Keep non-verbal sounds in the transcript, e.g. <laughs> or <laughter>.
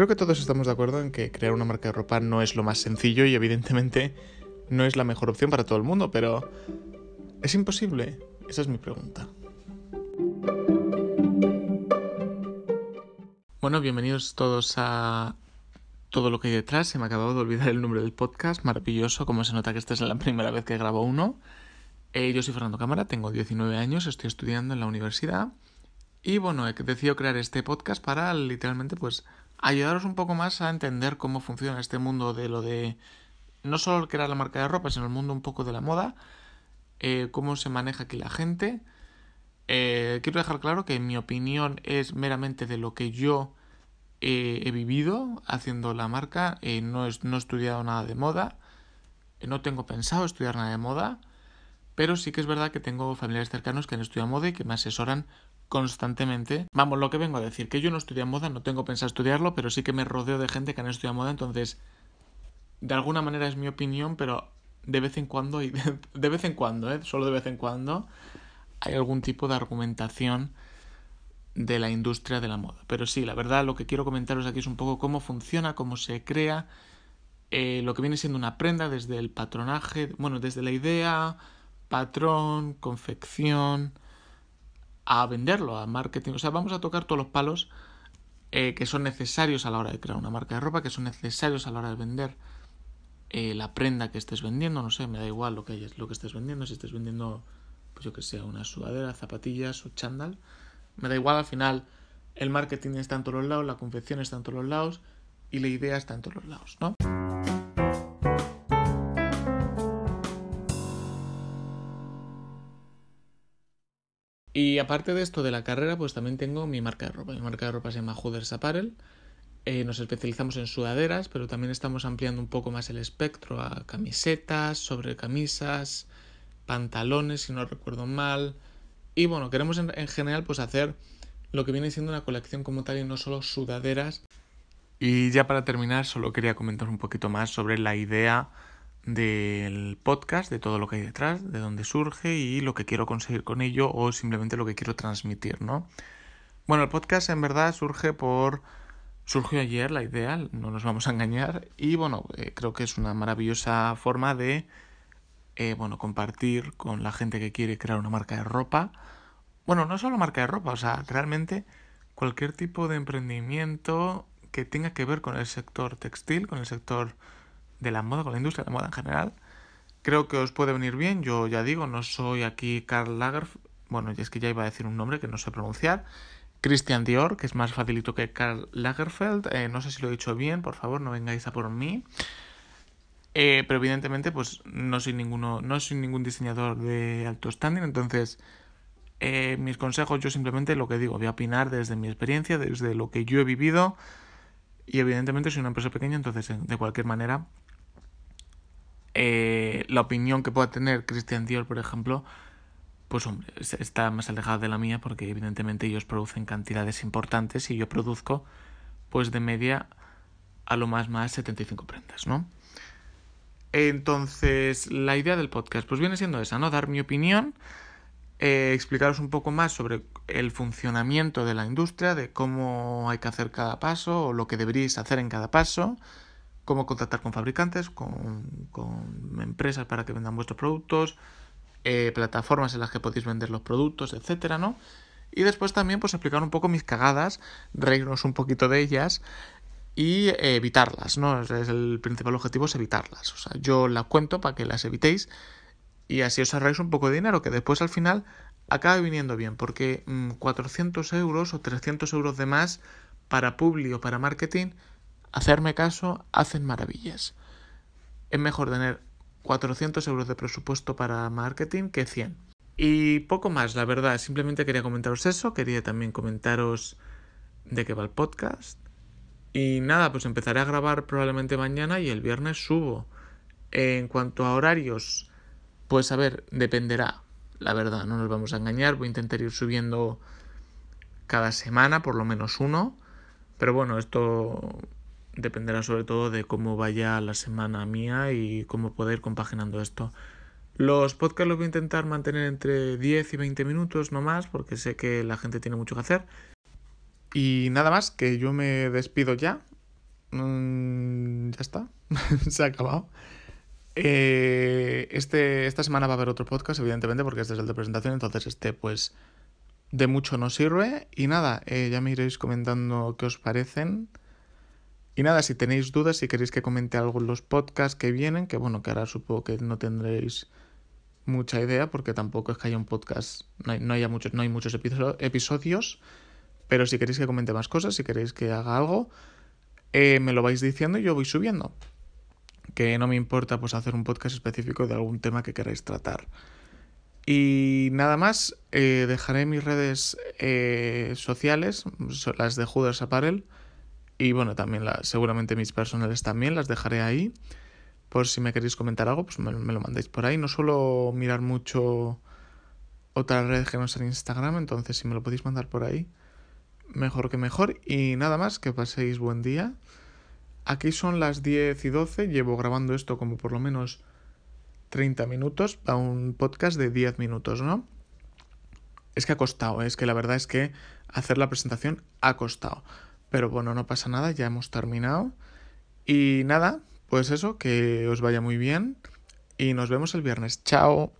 creo que todos estamos de acuerdo en que crear una marca de ropa no es lo más sencillo y evidentemente no es la mejor opción para todo el mundo, pero ¿es imposible? Esa es mi pregunta. Bueno, bienvenidos todos a todo lo que hay detrás. Se me ha acabado de olvidar el nombre del podcast. Maravilloso, como se nota que esta es la primera vez que grabo uno. Eh, yo soy Fernando Cámara, tengo 19 años, estoy estudiando en la universidad. Y bueno, he decidido crear este podcast para literalmente pues ayudaros un poco más a entender cómo funciona este mundo de lo de no solo crear la marca de ropa, sino el mundo un poco de la moda, eh, cómo se maneja aquí la gente. Eh, quiero dejar claro que mi opinión es meramente de lo que yo he vivido haciendo la marca, eh, no, no he estudiado nada de moda, no tengo pensado estudiar nada de moda, pero sí que es verdad que tengo familiares cercanos que han estudiado moda y que me asesoran constantemente. Vamos, lo que vengo a decir, que yo no estudio moda, no tengo pensado estudiarlo, pero sí que me rodeo de gente que han estudiado moda, entonces de alguna manera es mi opinión, pero de vez en cuando, y <laughs> de, vez en cuando, ¿eh? solo de vez en cuando, hay algún tipo de argumentación de la industria de la moda. Pero sí, la verdad lo que quiero comentaros aquí es un poco cómo funciona, cómo se crea, eh, lo que viene siendo una prenda desde el patronaje, bueno, desde la idea, patrón, confección, a venderlo, a marketing. O sea, vamos a tocar todos los palos eh, que son necesarios a la hora de crear una marca de ropa, que son necesarios a la hora de vender eh, la prenda que estés vendiendo. No sé, me da igual lo que, hayas, lo que estés vendiendo. Si estés vendiendo, pues yo que sé, una sudadera, zapatillas o chándal. Me da igual, al final el marketing está en todos los lados, la confección está en todos los lados y la idea está en todos los lados, ¿no? Aparte de esto de la carrera, pues también tengo mi marca de ropa. Mi marca de ropa se llama Hooders Apparel. Eh, nos especializamos en sudaderas, pero también estamos ampliando un poco más el espectro a camisetas, sobre camisas, pantalones, si no recuerdo mal. Y bueno, queremos en, en, general pues hacer lo que viene siendo una colección como tal y no solo sudaderas. Y ya para terminar, solo quería comentar un poquito más sobre la idea del podcast, de todo lo que hay detrás, de dónde surge y lo que quiero conseguir con ello o simplemente lo que quiero transmitir, ¿no? Bueno, el podcast en verdad surge por... Surgió ayer la idea, no nos vamos a engañar, y bueno, eh, creo que es una maravillosa forma de, eh, bueno, compartir con la gente que quiere crear una marca de ropa. Bueno, no solo marca de ropa, o sea, realmente cualquier tipo de emprendimiento que tenga que ver con el sector textil, con el sector de la moda, con la industria de la moda en general. Creo que os puede venir bien. Yo ya digo, no soy aquí Karl Lagerfeld. Bueno, es que ya iba a decir un nombre que no sé pronunciar. Christian Dior, que es más facilito que Karl Lagerfeld. Eh, no sé si lo he dicho bien, por favor, no vengáis a por mí. Eh, pero evidentemente, pues no soy ninguno, no soy ningún diseñador de alto standing, entonces eh, mis consejos yo simplemente lo que digo, voy a opinar desde mi experiencia, desde lo que yo he vivido y evidentemente soy una empresa pequeña, entonces de cualquier manera eh, la opinión que pueda tener Christian Dior, por ejemplo, pues hombre, está más alejada de la mía porque evidentemente ellos producen cantidades importantes y yo produzco pues de media a lo más más 75 prendas, ¿no? Entonces, la idea del podcast pues viene siendo esa, ¿no? Dar mi opinión, eh, explicaros un poco más sobre el funcionamiento de la industria, de cómo hay que hacer cada paso o lo que deberíais hacer en cada paso, cómo contactar con fabricantes, con, con empresas para que vendan vuestros productos, eh, plataformas en las que podéis vender los productos, etcétera, ¿no? Y después también pues explicar un poco mis cagadas, reírnos un poquito de ellas y evitarlas, ¿no? Es el principal objetivo es evitarlas. O sea, yo las cuento para que las evitéis y así os ahorráis un poco de dinero que después al final acabe viniendo bien, porque 400 mm, euros o 300 euros de más para publi o para marketing hacerme caso, hacen maravillas. Es mejor tener 400 euros de presupuesto para marketing que 100. Y poco más, la verdad, simplemente quería comentaros eso, quería también comentaros de qué va el podcast. Y nada, pues empezaré a grabar probablemente mañana y el viernes subo. En cuanto a horarios, pues a ver, dependerá, la verdad, no nos vamos a engañar, voy a intentar ir subiendo cada semana, por lo menos uno. Pero bueno, esto dependerá sobre todo de cómo vaya la semana mía y cómo poder ir compaginando esto. Los podcasts los voy a intentar mantener entre 10 y 20 minutos, no más, porque sé que la gente tiene mucho que hacer. Y nada más, que yo me despido ya. Mm, ya está. <laughs> Se ha acabado. Eh, este, esta semana va a haber otro podcast, evidentemente, porque este es el de presentación, entonces este pues de mucho no sirve. Y nada, eh, ya me iréis comentando qué os parecen. Y nada, si tenéis dudas, si queréis que comente algo en los podcasts que vienen, que bueno, que ahora supongo que no tendréis mucha idea, porque tampoco es que haya un podcast, no hay, haya muchos, no hay muchos episodios, pero si queréis que comente más cosas, si queréis que haga algo, eh, me lo vais diciendo y yo voy subiendo. Que no me importa pues hacer un podcast específico de algún tema que queráis tratar. Y nada más, eh, dejaré mis redes eh, sociales, las de Judas Apparel, y bueno, también seguramente mis personales también, las dejaré ahí. Por si me queréis comentar algo, pues me, lo mandéis por ahí. No suelo mirar mucho otras redes que no sean Instagram, entonces si me lo podéis mandar por ahí, mejor que mejor. Y nada más, que paséis buen día. Aquí son las 10 y 12, llevo grabando esto como por lo menos 30 minutos para un podcast de 10 minutos, ¿no? Es que ha costado, es que la verdad es que hacer la presentación ha costado. Pero bueno, no pasa nada, ya hemos terminado. Y nada, pues eso, que os vaya muy bien y nos vemos el viernes. Chao.